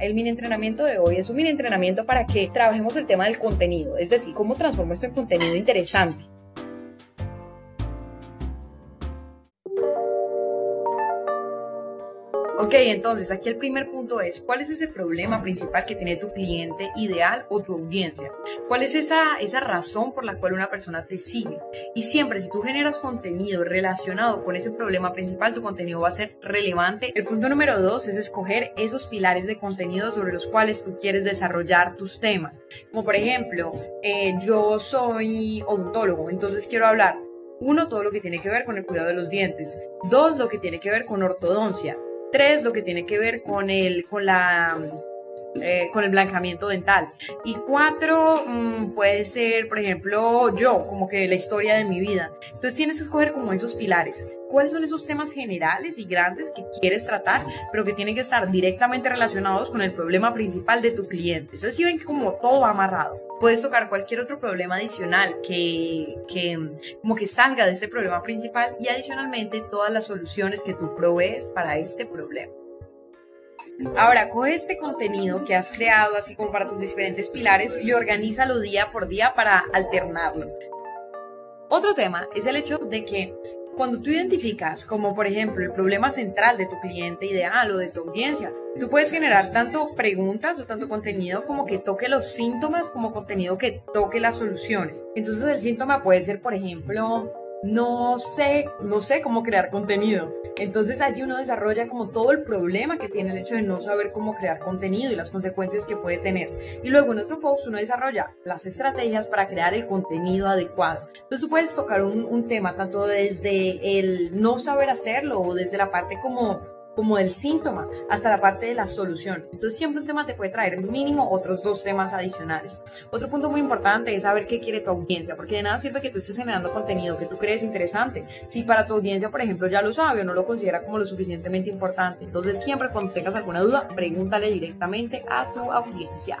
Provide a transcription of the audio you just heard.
El mini entrenamiento de hoy es un mini entrenamiento para que trabajemos el tema del contenido, es decir, cómo transformo esto en contenido interesante. Ok, entonces aquí el primer punto es, ¿cuál es ese problema principal que tiene tu cliente ideal o tu audiencia? ¿Cuál es esa, esa razón por la cual una persona te sigue? Y siempre, si tú generas contenido relacionado con ese problema principal, tu contenido va a ser relevante. El punto número dos es escoger esos pilares de contenido sobre los cuales tú quieres desarrollar tus temas. Como por ejemplo, eh, yo soy odontólogo, entonces quiero hablar uno, todo lo que tiene que ver con el cuidado de los dientes. Dos, lo que tiene que ver con ortodoncia. Tres, lo que tiene que ver con el, con la, eh, con el blancamiento dental. Y cuatro, mm, puede ser, por ejemplo, yo, como que la historia de mi vida. Entonces tienes que escoger como esos pilares. ¿Cuáles son esos temas generales y grandes que quieres tratar, pero que tienen que estar directamente relacionados con el problema principal de tu cliente? Entonces, si ven que como todo va amarrado, puedes tocar cualquier otro problema adicional que, que como que salga de este problema principal y adicionalmente todas las soluciones que tú provees para este problema. Ahora, coge este contenido que has creado, así como para tus diferentes pilares, y organízalo día por día para alternarlo. Otro tema es el hecho de que cuando tú identificas como por ejemplo el problema central de tu cliente ideal o de tu audiencia, tú puedes generar tanto preguntas o tanto contenido como que toque los síntomas como contenido que toque las soluciones. Entonces el síntoma puede ser por ejemplo no sé, no sé cómo crear contenido. Entonces allí uno desarrolla como todo el problema que tiene el hecho de no saber cómo crear contenido y las consecuencias que puede tener. Y luego en otro post uno desarrolla las estrategias para crear el contenido adecuado. Entonces tú puedes tocar un, un tema tanto desde el no saber hacerlo o desde la parte como como del síntoma hasta la parte de la solución. Entonces siempre un tema te puede traer mínimo otros dos temas adicionales. Otro punto muy importante es saber qué quiere tu audiencia, porque de nada sirve que tú estés generando contenido que tú crees interesante si para tu audiencia, por ejemplo, ya lo sabe o no lo considera como lo suficientemente importante. Entonces siempre cuando tengas alguna duda, pregúntale directamente a tu audiencia.